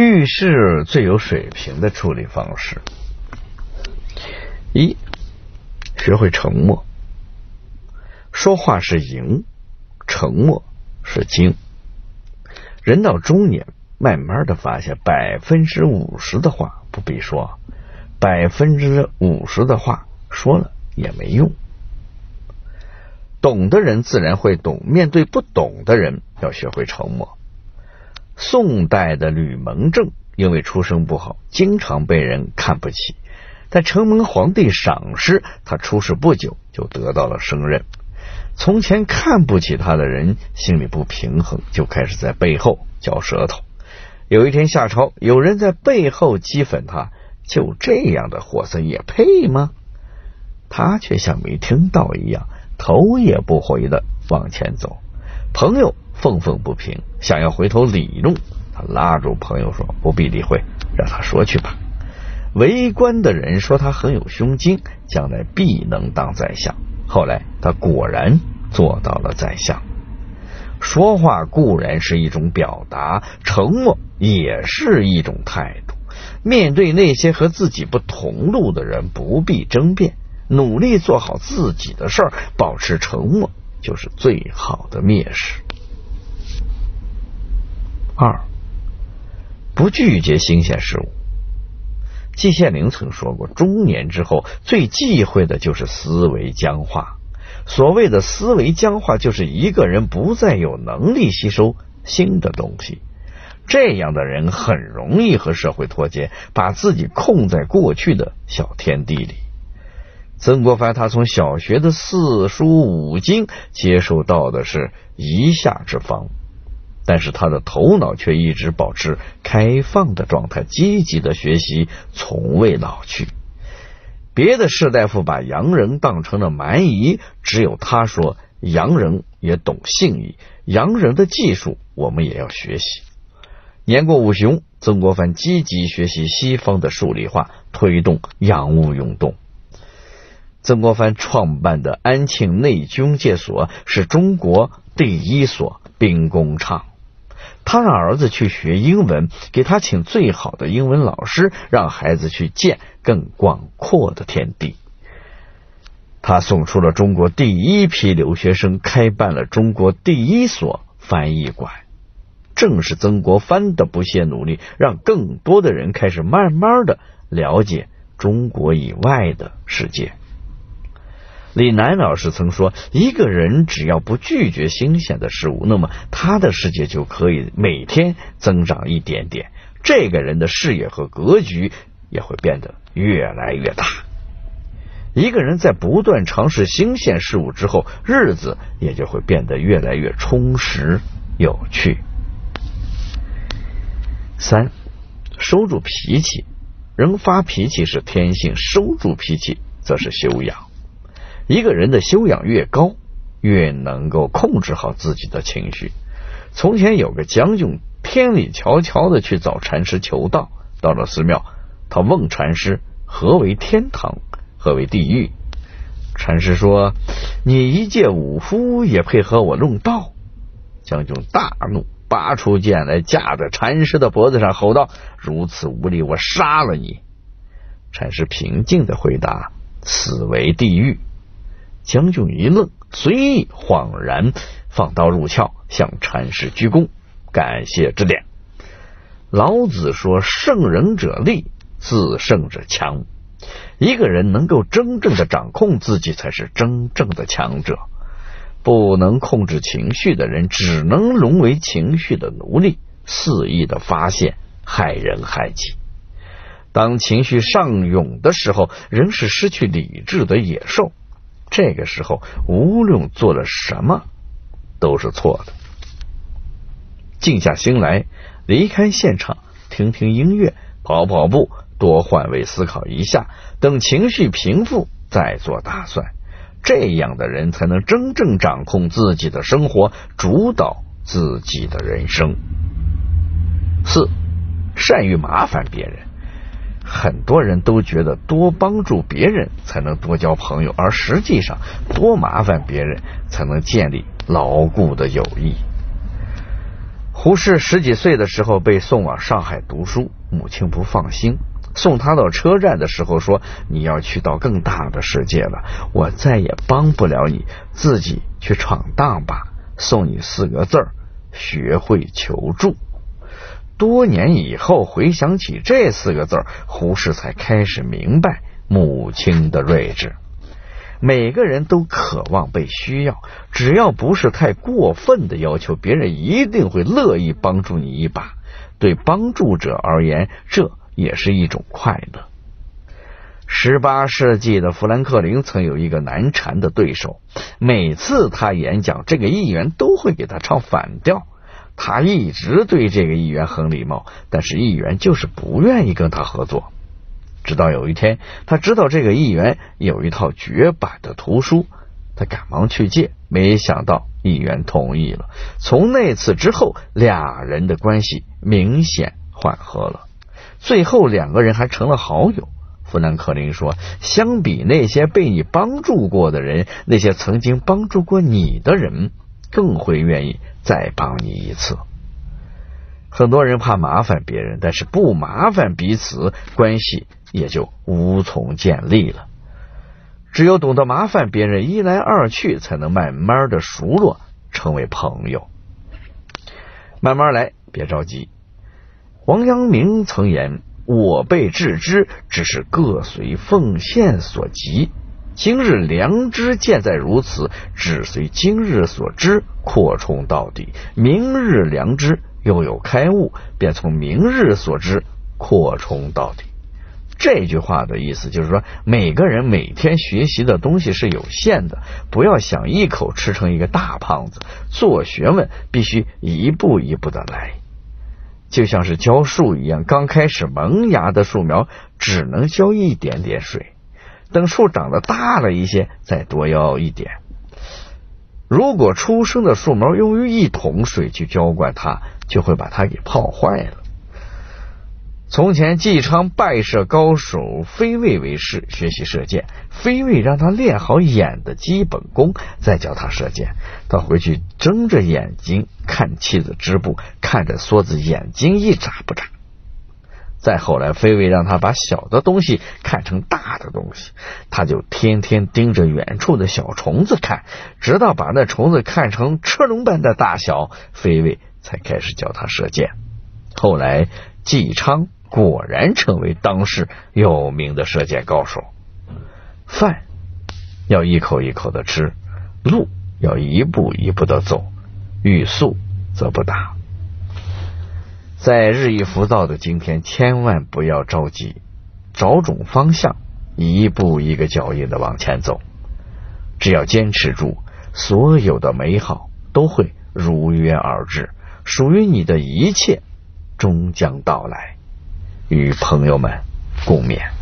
遇事最有水平的处理方式：一，学会沉默。说话是赢，沉默是精。人到中年，慢慢的发现，百分之五十的话不必说，百分之五十的话说了也没用。懂的人自然会懂，面对不懂的人，要学会沉默。宋代的吕蒙正因为出身不好，经常被人看不起，但承蒙皇帝赏识，他出仕不久就得到了升任。从前看不起他的人心里不平衡，就开始在背后嚼舌头。有一天下朝，有人在背后讥讽他，就这样的货色也配吗？他却像没听到一样。头也不回的往前走，朋友愤愤不平，想要回头理论，他拉住朋友说：“不必理会，让他说去吧。”围观的人说他很有胸襟，将来必能当宰相。后来他果然做到了宰相。说话固然是一种表达，沉默也是一种态度。面对那些和自己不同路的人，不必争辩。努力做好自己的事儿，保持沉默就是最好的蔑视。二，不拒绝新鲜事物。季羡林曾说过，中年之后最忌讳的就是思维僵化。所谓的思维僵化，就是一个人不再有能力吸收新的东西。这样的人很容易和社会脱节，把自己控在过去的小天地里。曾国藩他从小学的四书五经接受到的是一下之方，但是他的头脑却一直保持开放的状态，积极的学习，从未老去。别的士大夫把洋人当成了蛮夷，只有他说洋人也懂信义，洋人的技术我们也要学习。年过五旬，曾国藩积极学习西方的数理化，推动洋务运动。曾国藩创办的安庆内军械所是中国第一所兵工厂。他让儿子去学英文，给他请最好的英文老师，让孩子去见更广阔的天地。他送出了中国第一批留学生，开办了中国第一所翻译馆。正是曾国藩的不懈努力，让更多的人开始慢慢的了解中国以外的世界。李楠老师曾说：“一个人只要不拒绝新鲜的事物，那么他的世界就可以每天增长一点点。这个人的视野和格局也会变得越来越大。一个人在不断尝试新鲜事物之后，日子也就会变得越来越充实有趣。”三，收住脾气。人发脾气是天性，收住脾气则是修养。一个人的修养越高，越能够控制好自己的情绪。从前有个将军，天里悄悄的去找禅师求道。到了寺庙，他问禅师：“何为天堂？何为地狱？”禅师说：“你一介武夫也配和我论道？”将军大怒，拔出剑来架在禅师的脖子上，吼道：“如此无礼，我杀了你！”禅师平静的回答：“此为地狱。”将军一愣，随意恍然放刀入鞘，向禅师鞠躬，感谢指点。老子说：“胜人者力，自胜者强。”一个人能够真正的掌控自己，才是真正的强者。不能控制情绪的人，只能沦为情绪的奴隶，肆意的发泄，害人害己。当情绪上涌的时候，人是失去理智的野兽。这个时候，无论做了什么都是错的。静下心来，离开现场，听听音乐，跑跑步，多换位思考一下，等情绪平复再做打算。这样的人才能真正掌控自己的生活，主导自己的人生。四，善于麻烦别人。很多人都觉得多帮助别人才能多交朋友，而实际上多麻烦别人才能建立牢固的友谊。胡适十几岁的时候被送往上海读书，母亲不放心，送他到车站的时候说：“你要去到更大的世界了，我再也帮不了你，自己去闯荡吧。”送你四个字儿：学会求助。多年以后回想起这四个字，胡适才开始明白母亲的睿智。每个人都渴望被需要，只要不是太过分的要求，别人一定会乐意帮助你一把。对帮助者而言，这也是一种快乐。十八世纪的富兰克林曾有一个难缠的对手，每次他演讲，这个议员都会给他唱反调。他一直对这个议员很礼貌，但是议员就是不愿意跟他合作。直到有一天，他知道这个议员有一套绝版的图书，他赶忙去借，没想到议员同意了。从那次之后，俩人的关系明显缓和了，最后两个人还成了好友。富兰克林说：“相比那些被你帮助过的人，那些曾经帮助过你的人，更会愿意再帮你一次。”很多人怕麻烦别人，但是不麻烦彼此，关系。也就无从建立了。只有懂得麻烦别人，一来二去，才能慢慢的熟络，成为朋友。慢慢来，别着急。王阳明曾言：“我辈致知，只是各随奉献所及。今日良知见在如此，只随今日所知扩充到底。明日良知又有开悟，便从明日所知扩充到底。”这句话的意思就是说，每个人每天学习的东西是有限的，不要想一口吃成一个大胖子。做学问必须一步一步的来，就像是浇树一样，刚开始萌芽的树苗只能浇一点点水，等树长得大了一些，再多要一点。如果出生的树苗用于一桶水去浇灌它，就会把它给泡坏了。从前，纪昌拜射高手飞卫为师，学习射箭。飞卫让他练好眼的基本功，再教他射箭。他回去睁着眼睛看妻子织布，看着梭子眼睛一眨不眨。再后来，飞卫让他把小的东西看成大的东西，他就天天盯着远处的小虫子看，直到把那虫子看成车轮般的大小，飞卫才开始教他射箭。后来，纪昌。果然成为当时有名的射箭高手。饭要一口一口的吃，路要一步一步的走，欲速则不达。在日益浮躁的今天，千万不要着急，找准方向，一步一个脚印的往前走。只要坚持住，所有的美好都会如约而至，属于你的一切终将到来。与朋友们共勉。